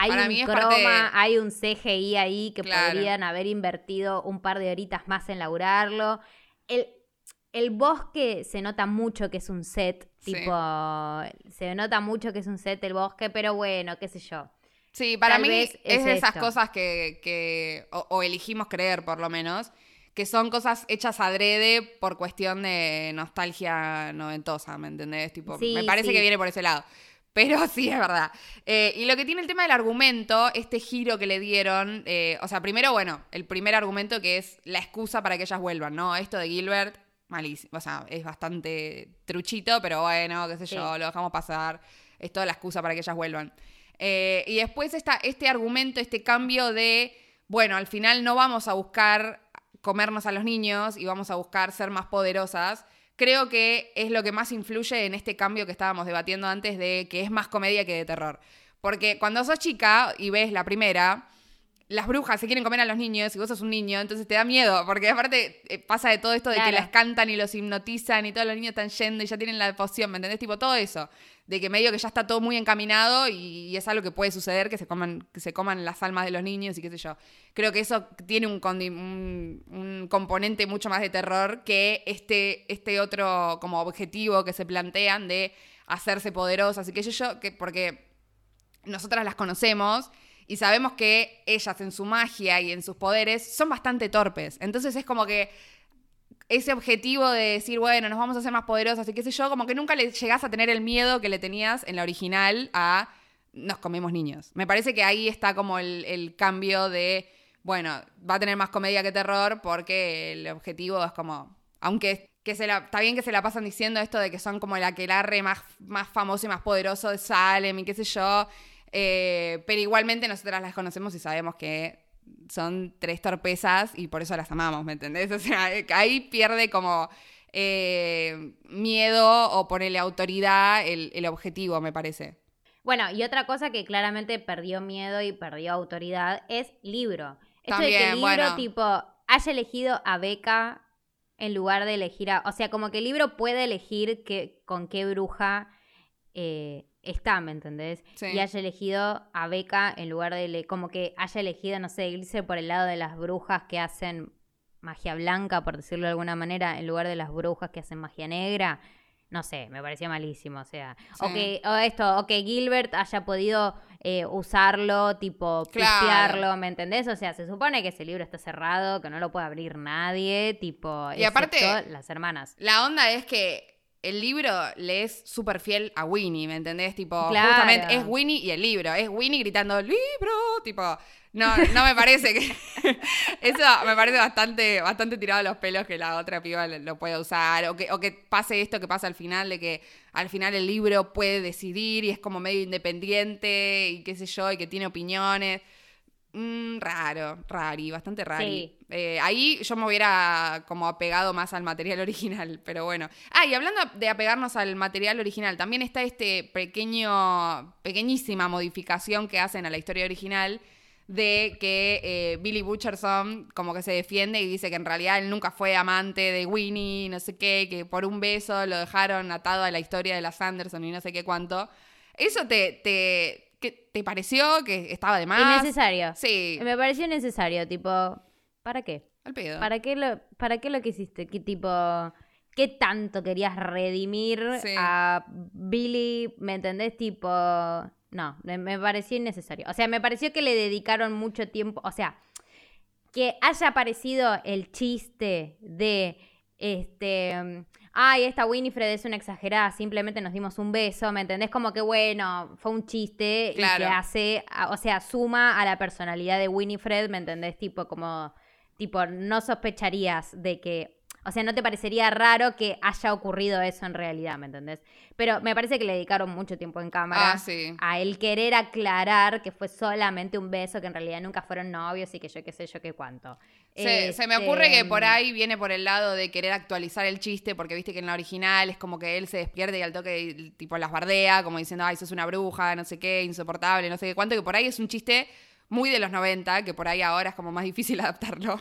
hay Para un mí es croma, parte de- hay un CGI ahí que Claro. podrían haber invertido un par de horitas más en laburarlo. El, el bosque se nota mucho que es un set. Sí. Tipo, se nota mucho que es un set el bosque, pero bueno, qué sé yo. Sí, para Tal mí es, es de esas cosas que, que o, o elegimos creer por lo menos, que son cosas hechas adrede por cuestión de nostalgia noventosa, ¿me entendés? Tipo, Sí, me parece sí. que viene por ese lado. Pero sí, es verdad. Eh, y lo que tiene el tema del argumento, este giro que le dieron, eh, o sea, primero, bueno, el primer argumento que es la excusa para que ellas vuelvan, ¿no? Esto de Gilbert, malísimo, o sea, es bastante truchito, pero bueno, qué sé Sí. yo, lo dejamos pasar, es toda la excusa para que ellas vuelvan. Eh, y después está este argumento, este cambio de, bueno, al final no vamos a buscar comernos a los niños y vamos a buscar ser más poderosas. Creo que es lo que más influye en este cambio que estábamos debatiendo antes de que es más comedia que de terror. Porque cuando sos chica y ves la primera, las brujas se quieren comer a los niños y vos sos un niño, entonces te da miedo, porque aparte eh, pasa de todo esto de que las cantan y los hipnotizan y todos los niños están yendo y ya tienen la poción, ¿me entendés? Tipo todo eso, de que medio que ya está todo muy encaminado y, y es algo que puede suceder, que se coman, que se coman las almas de los niños y qué sé yo. Creo que eso tiene un, condi- un, un componente mucho más de terror que este, este otro como objetivo que se plantean de hacerse poderosas y qué sé yo, que porque nosotras las conocemos y sabemos que ellas en su magia y en sus poderes son bastante torpes. Entonces es como que ese objetivo de decir, bueno, nos vamos a hacer más poderosas y qué sé yo, como que nunca le llegás a tener el miedo que le tenías en la original a nos comemos niños. Me parece que ahí está como el, el cambio de, bueno, va a tener más comedia que terror porque el objetivo es como, aunque que se la, está bien que se la pasan diciendo esto de que son como el aquelarre más, más famoso y más poderoso de Salem y qué sé yo, eh, pero igualmente nosotras las conocemos y sabemos que son tres torpezas y por eso las amamos, ¿me entendés? O sea, ahí pierde como eh, miedo o ponerle autoridad el, el objetivo, me parece. Bueno, y otra cosa que claramente perdió miedo y perdió autoridad es libro. Esto de que el libro, bueno. tipo, haya elegido a Beca en lugar de elegir a. O sea, como que el libro puede elegir que, con qué bruja eh, está, ¿me entendés? Sí. Y haya elegido a Beca en lugar de. Como que haya elegido, no sé, irse por el lado de las brujas que hacen magia blanca, por decirlo de alguna manera, en lugar de las brujas que hacen magia negra. No sé, me parecía malísimo, o sea. O que o esto, o que Gilbert haya podido eh, usarlo, tipo, Claro. pistearlo, ¿me entendés? O sea, se supone que ese libro está cerrado, que no lo puede abrir nadie, tipo, Y aparte- las hermanas. La onda es que el libro le es súper fiel a Winnie, ¿me entendés? Tipo, Claro. justamente es Winnie y el libro. Es Winnie gritando, libro, tipo... No, no me parece que... Eso me parece bastante, bastante tirado a los pelos que la otra piba lo, lo pueda usar. O que, o que pase esto que pasa al final, de que al final el libro puede decidir y es como medio independiente y qué sé yo, y que tiene opiniones. Mm, raro, rari, bastante raro. Sí. ahí yo me hubiera como apegado más al material original, pero bueno. Ah, y hablando de apegarnos al material original, también está este pequeño, pequeñísima modificación que hacen a la historia original de que eh, Billy Butcherson como que se defiende y dice que en realidad él nunca fue amante de Winnie, no sé qué, que por un beso lo dejaron atado a la historia de las Anderson y no sé qué cuánto. ¿Eso te, te, que, te pareció que estaba de más? Innecesario. Sí. Me pareció innecesario, tipo, ¿para qué? Al pedo. ¿Para qué lo, para qué lo que hiciste? ¿Qué tipo, qué tanto querías redimir Sí. a Billy? ¿Me entendés? Tipo, no, me, me pareció innecesario. O sea, me pareció que le dedicaron mucho tiempo, o sea, que haya aparecido el chiste de, este, ay, esta Winifred es una exagerada, simplemente nos dimos un beso, ¿me entendés? Como que bueno, fue un chiste y que hace, o sea, suma a la personalidad de Winifred, ¿me entendés? Tipo como, tipo, no sospecharías de que, o sea, no te parecería raro que haya ocurrido eso en realidad, ¿me entendés? Pero me parece que le dedicaron mucho tiempo en cámara Ah, sí. a él querer aclarar que fue solamente un beso, que en realidad nunca fueron novios y que yo qué sé yo qué cuánto. Se, se me Este, ocurre que por ahí viene por el lado de querer actualizar el chiste, porque viste que en la original es como que él se despierta y al toque tipo las bardea, como diciendo, ay, sos una bruja, no sé qué, insoportable, no sé qué cuánto, que por ahí es un chiste muy de los 90, que por ahí ahora es como más difícil adaptarlo.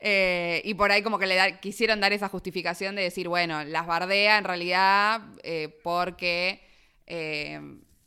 Eh, y por ahí como que le da- quisieron dar esa justificación de decir, bueno, las bardea en realidad eh, porque eh,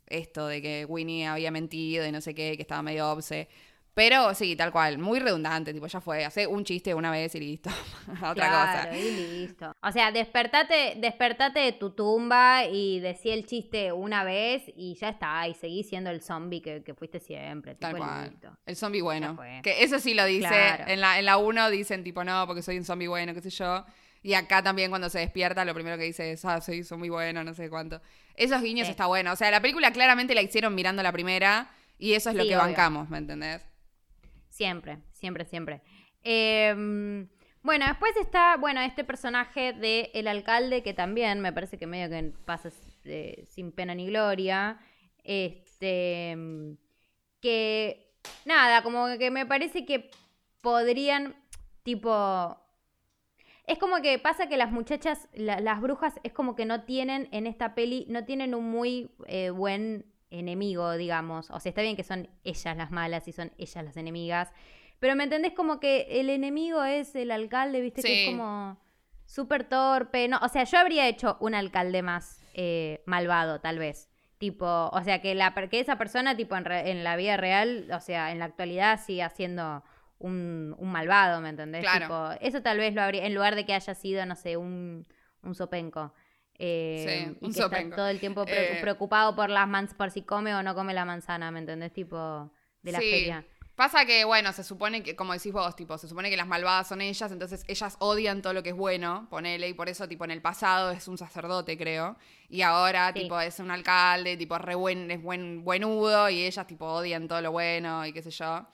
esto de que Winnie había mentido y no sé qué, que estaba medio obse. Pero sí, tal cual, muy redundante, tipo, ya fue, hace un chiste una vez y listo, otra claro, cosa. y listo. O sea, despertate, despertate de tu tumba y decí el chiste una vez y ya está, y seguí siendo el zombie que, que fuiste siempre. Tal tipo, cual. listo. El zombie bueno. Que eso sí lo dice. Claro. En la en la 1 dicen tipo, no, porque soy un zombie bueno, qué sé yo. Y acá también cuando se despierta, lo primero que dice es, ah, soy zombie bueno, no sé cuánto. Esos guiños Sí. está bueno. O sea, la película claramente la hicieron mirando la primera y eso es lo Sí, que obvio. bancamos, ¿me entendés? Siempre, siempre, siempre. Em, bueno, después está, bueno, este personaje de el alcalde que también me parece que medio que pasa eh, sin pena ni gloria. Este, em, que nada, como que me parece que podrían, tipo, es como que pasa que las muchachas, la- las brujas, es como que no tienen en esta peli, no tienen un muy eh, buen enemigo, digamos. O sea, está bien que son ellas las malas y son ellas las enemigas. Pero ¿me entendés? Como que el enemigo es el alcalde, ¿viste? Que es como súper torpe. No, o sea, yo habría hecho un alcalde más eh, malvado, tal vez. Tipo, o sea, que, la, que esa persona, tipo, en, re- en la vida real, o sea, en la actualidad siga siendo un, un malvado, ¿me entendés? Claro. Tipo, eso tal vez lo habría, en lugar de que haya sido, no sé, un, un sopenco. Eh, Sí, y un que sopenco. está todo el tiempo pre- Eh, preocupado por las mans por si come o no come la manzana, ¿me entendés? Tipo, de la Sí. feria. Pasa que, bueno, se supone que, como decís vos, tipo, se supone que las malvadas son ellas, entonces ellas odian todo lo que es bueno, ponele, y por eso, tipo, en el pasado es un sacerdote, creo, y ahora, Sí. tipo, es un alcalde, tipo, re buen, es buen, buenudo, y ellas, tipo, odian todo lo bueno, y qué sé yo.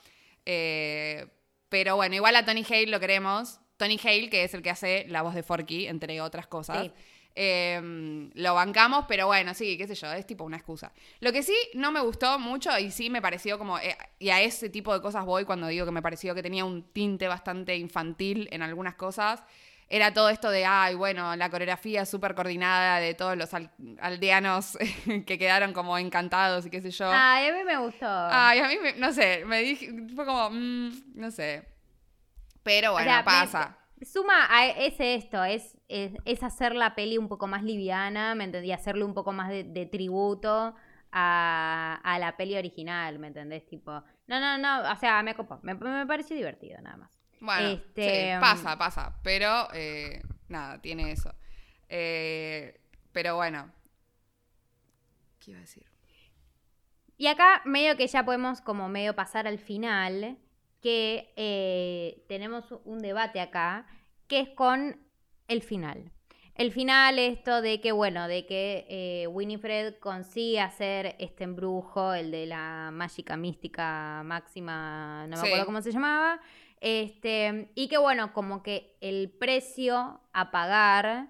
Eh, pero bueno, igual a Tony Hale lo queremos. Tony Hale, que es el que hace la voz de Forky, entre otras cosas. Sí. Eh, lo bancamos, pero bueno, sí, qué sé yo, es tipo una excusa. Lo que sí no me gustó mucho y sí me pareció como, eh, y a ese tipo de cosas voy cuando digo que me pareció que tenía un tinte bastante infantil en algunas cosas, era todo esto de, ay, bueno, la coreografía súper coordinada de todos los al- aldeanos que quedaron como encantados y qué sé yo. Ay, a mí me gustó. Ay, a mí, me- no sé, me dije, fue como, mm, no sé. Pero O bueno, sea, pasa. Suma a es esto, es, es, es hacer la peli un poco más liviana, ¿me entendí? Hacerle un poco más de, de tributo a, a la peli original, ¿me entendés? Tipo, no, no, no, o sea, me copó, me, me pareció divertido nada más. Bueno, Este, sí, pasa, pasa. Pero eh, nada, tiene eso. Eh, pero bueno. ¿Qué iba a decir? Y acá medio que ya podemos como medio pasar al final, que eh, tenemos un debate acá, que es con el final. El final, esto de que, bueno, de que eh, Winifred consigue hacer este embrujo, el de la mágica mística máxima, no me Sí. acuerdo cómo se llamaba, este, y que, bueno, como que el precio a pagar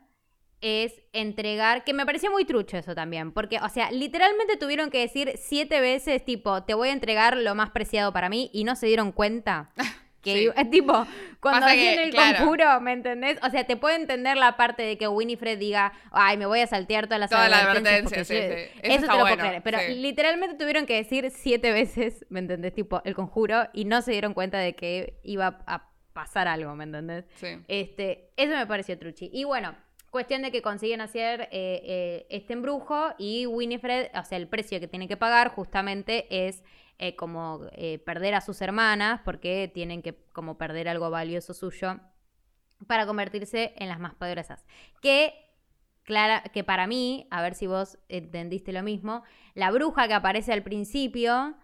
es entregar, que me pareció muy trucho eso también, porque, o sea, literalmente tuvieron que decir siete veces, tipo, te voy a entregar lo más preciado para mí, y no se dieron cuenta. Que Sí. iba- tipo, cuando hacían el claro. conjuro, ¿me entendés? O sea, te puedo entender la parte de que Winifred diga, ay, me voy a saltear todas las Toda la advertencias advertencia, sí, yo-". sí. Eso te lo bueno, puedo creer. Pero literalmente tuvieron que decir siete veces, ¿me entendés? Tipo, el conjuro, y no se dieron cuenta de que iba a pasar algo, ¿me entendés? Sí. Este, eso me pareció truchi. Y bueno, cuestión de que consiguen hacer eh, eh, este embrujo y Winifred, o sea, el precio que tiene que pagar justamente es eh, como perder a sus hermanas porque tienen que como perder algo valioso suyo para convertirse en las más poderosas. Que, clara, que para mí, a ver si vos entendiste lo mismo, la bruja que aparece al principio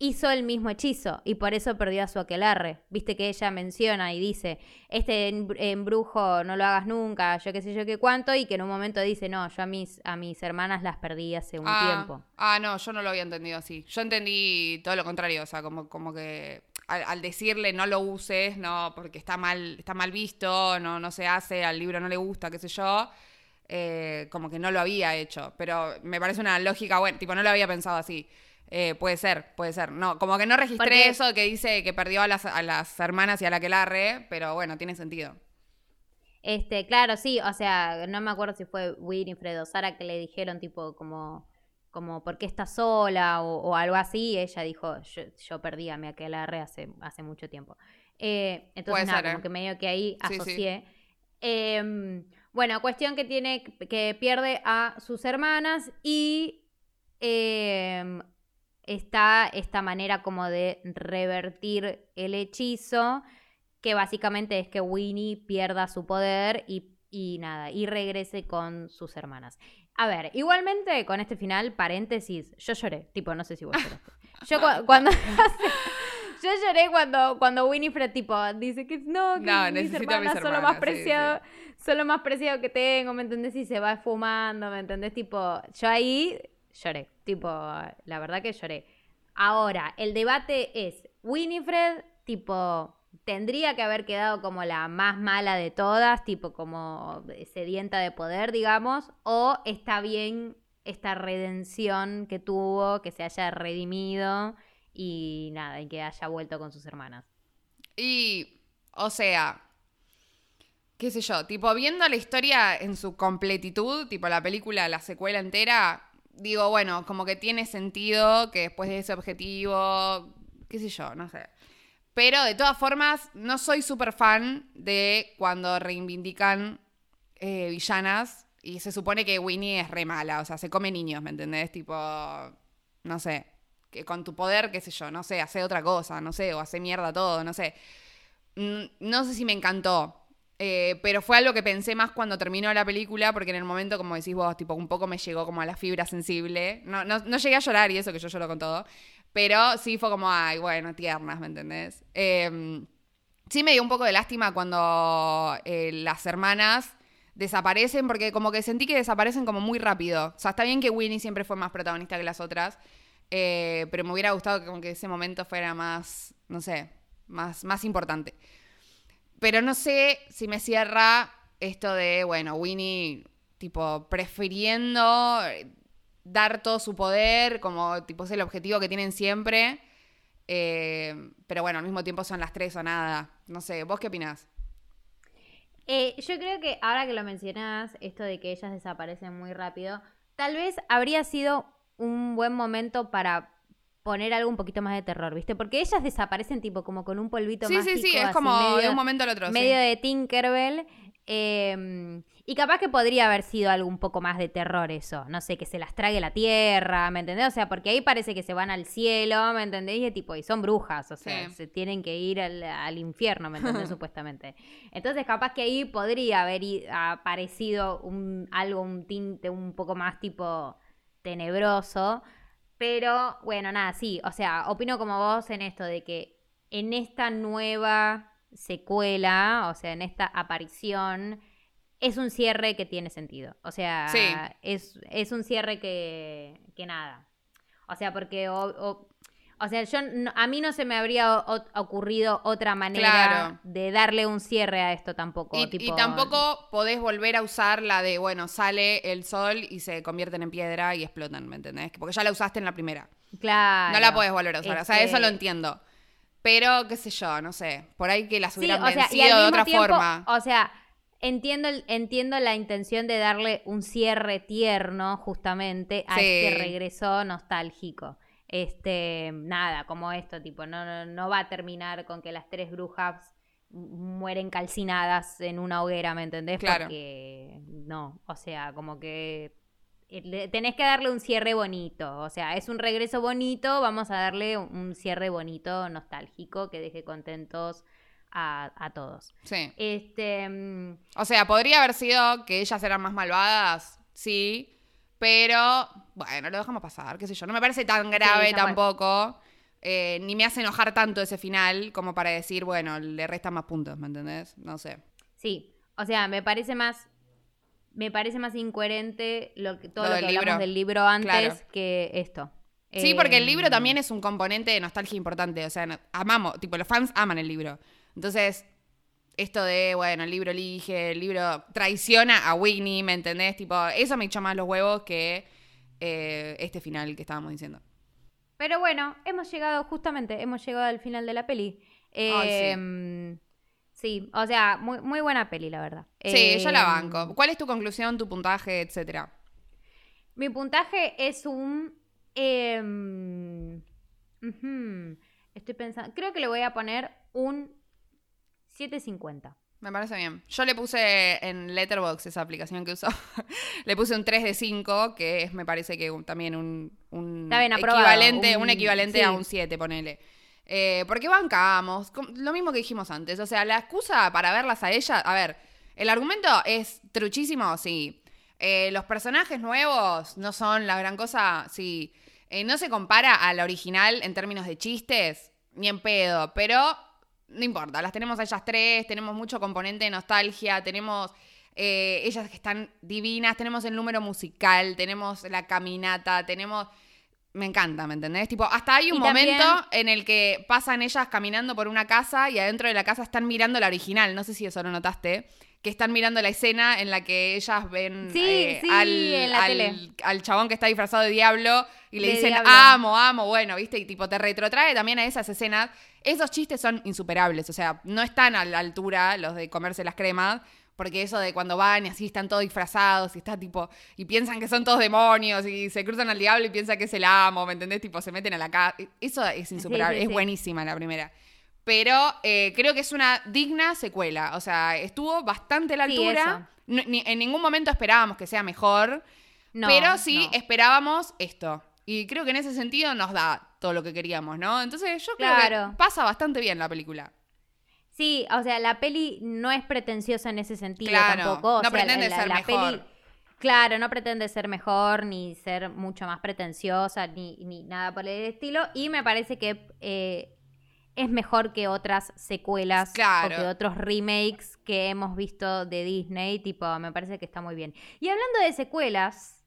hizo el mismo hechizo y por eso perdió a su aquelarre. Viste que ella menciona y dice, este embr- embrujo no lo hagas nunca, yo qué sé yo qué cuánto, y que en un momento dice, no, yo a mis, a mis hermanas las perdí hace un ah, tiempo. Ah, no, yo no lo había entendido así. Yo entendí todo lo contrario, o sea, como, como que al, al decirle no lo uses, no, porque está mal, está mal visto, no, no se hace, al libro no le gusta, qué sé yo. eh, como que no lo había hecho. Pero me parece una lógica buena, tipo, no lo había pensado así. Eh, puede ser, puede ser. No, como que no registré Porque- eso que dice que perdió a las, a las hermanas y a la que larre, pero bueno, tiene sentido. Este, claro, sí, o sea, no me acuerdo si fue Winifred o Sara que le dijeron tipo como, como ¿por qué estás sola? O, o algo así, y ella dijo, yo, yo perdí a mi aquelarre hace, hace mucho tiempo. Eh, entonces, nada, ser, como ¿eh? que medio que ahí Sí, sí. asocié. Em, bueno, cuestión que tiene, que pierde a sus hermanas y em, está esta manera como de revertir el hechizo, que básicamente es que Winnie pierda su poder y, y nada, y regrese con sus hermanas. A ver, igualmente con este final, paréntesis, yo lloré, tipo, no sé si vos lloraste. Yo cu- cuando... Yo lloré cuando, cuando Winifred, tipo, dice que no, que No, mis hermanas son lo más sí, preciado, son lo más preciado que tengo, ¿me entendés? Y se va esfumando, ¿me entendés? Tipo, yo ahí lloré, tipo, la verdad que lloré. Ahora, el debate es, Winifred, tipo, tendría que haber quedado como la más mala de todas, tipo, como sedienta de poder, digamos, o está bien esta redención que tuvo, que se haya redimido y nada, y que haya vuelto con sus hermanas. Y, o sea, qué sé yo, tipo, viendo la historia en su completitud, tipo la película, la secuela entera, digo, bueno, como que tiene sentido que después de ese objetivo, qué sé yo, no sé. Pero de todas formas, no soy súper fan de cuando reivindican eh, villanas y se supone que Winnie es re mala, o sea, se come niños, ¿me entendés? Tipo, no sé, que con tu poder, qué sé yo, no sé, hace otra cosa, no sé, o hace mierda todo, no sé. Mm, No sé si me encantó, eh, pero fue algo que pensé más cuando terminó la película, porque en el momento, como decís vos, tipo, un poco me llegó como a la fibra sensible. No, no, no llegué a llorar y eso que yo lloro con todo, pero sí fue como, ay, bueno, tiernas, ¿me entendés? Eh, sí me dio un poco de lástima cuando eh, las hermanas desaparecen, porque como que sentí que desaparecen como muy rápido. O sea, está bien que Winnie siempre fue más protagonista que las otras, eh, pero me hubiera gustado que como que ese momento fuera más, no sé, más, más importante. Pero no sé si me cierra esto de, bueno, Winnie, tipo, prefiriendo eh, dar todo su poder, como, tipo, es el objetivo que tienen siempre. Eh, pero bueno, al mismo tiempo son las tres o nada. No sé, ¿vos qué opinás? Eh, yo creo que ahora que lo mencionás, esto de que ellas desaparecen muy rápido, tal vez habría sido un buen momento para poner algo un poquito más de terror, ¿viste? Porque ellas desaparecen tipo como con un polvito Sí, mágico. sí, sí, es así como de un momento al otro. sí. medio de Tinkerbell. eh, y capaz que podría haber sido algo un poco más de terror eso. No sé, que se las trague la tierra, ¿me entendés? O sea, porque ahí parece que se van al cielo, ¿me entendés? Y, es tipo, y son brujas, o sea, Sí. se tienen que ir al, al infierno, ¿me entendés? Supuestamente. Entonces, capaz que ahí podría haber aparecido un, algo, un tinte un poco más tipo tenebroso. Pero, bueno, nada, sí. O sea, opino como vos en esto de que en esta nueva secuela, o sea, en esta aparición, es un cierre que tiene sentido. O sea, Sí. es, es un cierre que, que nada. O sea, porque... o- o- o sea, yo no- a mí no se me habría ocurrido otra manera Claro. de darle un cierre a esto tampoco. Y, tipo- y tampoco podés volver a usar la de, bueno, sale el sol y se convierten en piedra y explotan, ¿me entendés? Porque ya la usaste en la primera. Claro. No la podés volver a usar. O sea, Este, eso lo entiendo. Pero, qué sé yo, no sé. Por ahí que las Sí, hubieran o sea, y vencido de otra tiempo, forma. o sea, entiendo, entiendo la intención de darle un cierre tierno justamente a Sí. este regreso nostálgico. Este, nada, como esto, tipo, no, no, no va a terminar con que las tres brujas mueren calcinadas en una hoguera, ¿me entendés? Claro. Porque no, o sea, como que eh, tenés que darle un cierre bonito, o sea, es un regreso bonito, vamos a darle un- un cierre bonito, nostálgico, que deje contentos a, a todos. Sí. Este, mm, O sea, podría haber sido que ellas eran más malvadas, sí, pero bueno, lo dejamos pasar, qué sé yo. No me parece tan grave tampoco, eh, ni me hace enojar tanto ese final como para decir, bueno, le restan más puntos, ¿me entendés? No sé. sí, o sea, me parece más, me parece más incoherente lo que todo Lo que hablamos libro. del libro antes Claro. que esto. Sí, porque el libro Em, también es un componente de nostalgia importante. O sea, amamos, tipo, los fans aman el libro. Entonces, esto de, bueno, el libro elige, el libro traiciona a Whitney, ¿me entendés? Tipo, eso me echó más los huevos que eh, este final que estábamos diciendo. Pero bueno, hemos llegado, justamente, hemos llegado al final de la peli. Sí. Em, sí. o sea, muy, muy buena peli, la verdad. Sí, yo la Em, banco. ¿Cuál es tu conclusión, tu puntaje, etcétera? Mi puntaje es un. em, estoy pensando. Creo que le voy a poner un 750. Me parece bien. Yo le puse en Letterboxd, esa aplicación que uso, le puse un 3 de 5, que es, me parece que un- también un, bien, equivalente, un, Un- equivalente sí. a un 7, ponele. Eh, porque bancamos, lo mismo que dijimos antes. O sea, la excusa para verlas a ellas, a ver, el argumento es truchísimo, sí. Eh, los personajes nuevos no son la gran cosa, sí. Eh, no se compara a la original en términos de chistes, ni en pedo, pero no importa, las tenemos a ellas tres, tenemos mucho componente de nostalgia, tenemos eh, ellas que están divinas, tenemos el número musical, tenemos la caminata, tenemos... Me encanta, ¿me entendés? Tipo, hasta hay un Y también- momento en el que pasan ellas caminando por una casa y adentro de la casa están mirando la original, no sé si eso lo notaste, que están mirando la escena en la que ellas ven Sí, eh, sí, al, chabón que está disfrazado de diablo y le De dicen, diablo. amo, amo, bueno, ¿viste? Y tipo, te retrotrae también a esas escenas. Esos chistes son insuperables, o sea, no están a la altura los de comerse las cremas, porque eso de cuando van y así están todos disfrazados y está tipo, y piensan que son todos demonios y se cruzan al diablo y piensan que es el amo, ¿me entendés? Tipo, se meten a la casa. Eso es insuperable, sí, es buenísima la primera. Pero eh, creo que es una digna secuela. O sea, estuvo bastante a la Sí, altura. No- ni- en ningún momento esperábamos que sea mejor. No, pero sí no. esperábamos esto. Y creo que en ese sentido nos da todo lo que queríamos, ¿no? Entonces yo creo Claro. que pasa bastante bien la película. Sí, o sea, la peli no es pretenciosa en ese sentido Claro, tampoco. O no sea, pretende la- ser la mejor. peli- claro, no pretende ser mejor, ni ser mucho más pretenciosa, ni, ni nada por el estilo. Y me parece que eh, es mejor que otras secuelas Claro. o que otros remakes que hemos visto de Disney. Tipo, me parece que está muy bien. Y hablando de secuelas,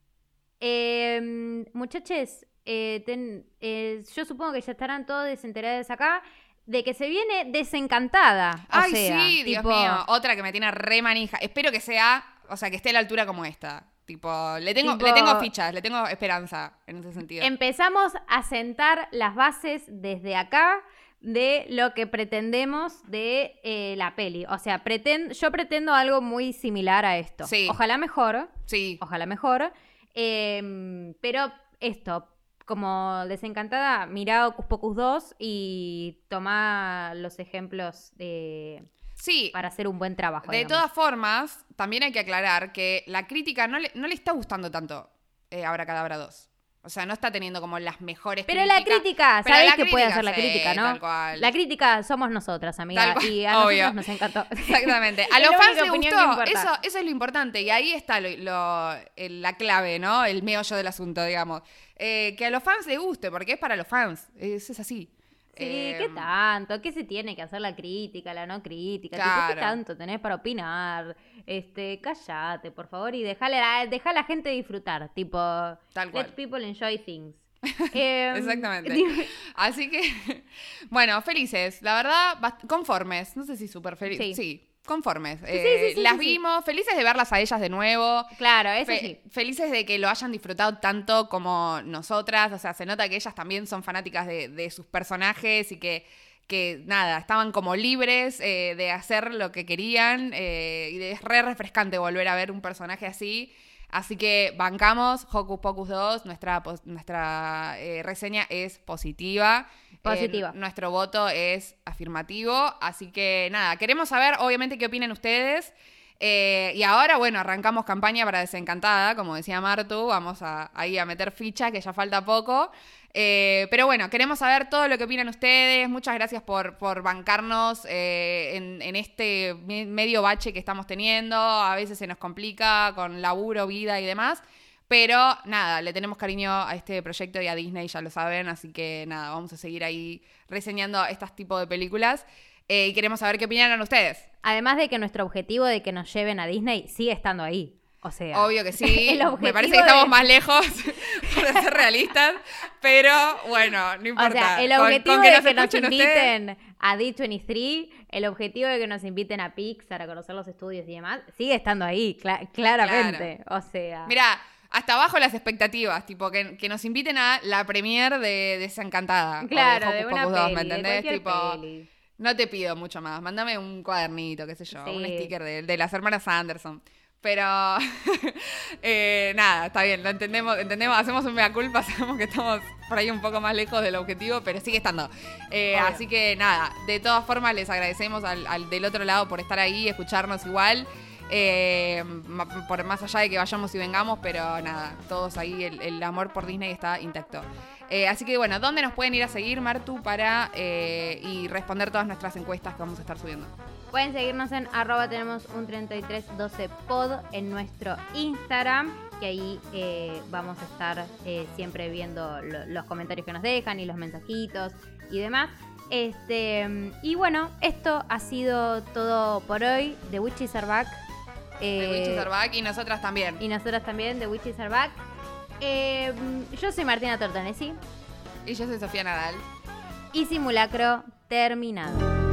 eh, muchachos, eh, ten- eh, yo supongo que ya estarán todos desenterados acá de que se viene desencantada. O Ay, sea, sí, Dios mío. Otra que me tiene re manija. Espero que sea, o sea, que esté a la altura como esta. Tipo, le tengo, Tipo- le tengo fichas, le tengo esperanza en ese sentido. Empezamos a sentar las bases desde acá de lo que pretendemos de eh, la peli. O sea, preten- yo pretendo algo muy similar a esto. Sí. Ojalá mejor, sí. ojalá mejor. Em, pero esto, como desencantada, mirá Ocus Pocus 2 y toma los ejemplos de, Sí. para hacer un buen trabajo. De digamos. todas formas, también hay que aclarar que la crítica no le, no le está gustando tanto eh, Ahora Cadabra 2. O sea, no está teniendo como las mejores Pero la crítica, Pero ¿sabés la que puede hacer la sí, crítica, no? tal cual. La crítica somos nosotras, amiga. Y a nosotros obvio. nos encantó. Exactamente. A los fans les gustó. Eso, eso es lo importante. Y ahí está lo, la clave, ¿no? El meollo del asunto, digamos. Eh, que a los fans les guste, porque es para los fans. Es, es así. Sí, Eh, ¿qué tanto? ¿Qué se tiene que hacer la crítica, la no crítica? Tipo, ¿Qué Claro. tanto tenés para opinar? Este, cállate, por favor, y déjale a, dejá a la gente disfrutar. Tipo, Tal cual. let people enjoy things. Em, Exactamente. Así que, bueno, felices. La verdad, conformes. No sé si súper felices. Sí. Sí. Conformes. sí, Eh, sí, sí, las vimos, felices de verlas a ellas de nuevo. Claro, eso Fe- sí. Felices de que lo hayan disfrutado tanto como nosotras. O sea, se nota que ellas también son fanáticas de, de sus personajes y que, que nada, estaban como libres eh, de hacer lo que querían eh, y es re refrescante volver a ver un personaje así. Así que bancamos Hocus Pocus 2, nuestra, nuestra eh, reseña es positiva. Positiva. nuestro voto es afirmativo. Así que nada, queremos saber obviamente qué opinan ustedes. y ahora, bueno, arrancamos campaña para Desencantada, como decía Martu, vamos a, ahí a meter ficha, que ya falta poco. Eh, pero bueno, queremos saber todo lo que opinan ustedes. Muchas gracias por, bancarnos eh, en, este medio bache que estamos teniendo. A veces se nos complica con laburo, vida y demás. Pero nada, le tenemos cariño a este proyecto y a Disney, ya lo saben. Así que nada, vamos a seguir ahí reseñando estos tipos de películas. Eh, y queremos saber qué opinan ustedes. Además de que nuestro objetivo de que nos lleven a Disney sigue estando ahí. O sea, obvio que sí. Me parece que estamos más lejos para ser realistas, pero bueno, no importa. O sea, el objetivo de que nos inviten a D23, el objetivo de que nos inviten a Pixar a conocer los estudios y demás, sigue estando ahí, claramente. O sea. Mira, hasta abajo las expectativas, tipo que, que, nos inviten a la premiere de Desencantada. Claro, de, una peli, ¿me entendés? tipo, no te pido mucho más. Mándame un cuadernito, qué sé yo, un sticker de, de las hermanas Anderson. Pero eh, nada, está bien, lo entendemos, entendemos, hacemos un mea culpa, sabemos que estamos por ahí un poco más lejos del objetivo, pero sigue estando. Eh, así que nada, de todas formas les agradecemos al, del otro lado por estar ahí, escucharnos igual. Eh, por más allá de que vayamos y vengamos, pero nada, todos ahí, el, amor por Disney está intacto. así que bueno, ¿dónde nos pueden ir a seguir, Martu, para y responder todas nuestras encuestas que vamos a estar subiendo? Pueden seguirnos en arroba tenemos un 3312 pod en nuestro Instagram, que ahí eh, vamos a estar eh, siempre viendo los comentarios que nos dejan y los mensajitos y demás. Este, y bueno, esto ha sido todo por hoy. The Witches are back. The Witches are back y nosotras también. Y nosotras también, The Witches are back. yo soy Martina Tortonesi. Y yo soy Sofía Nadal. Y simulacro terminado.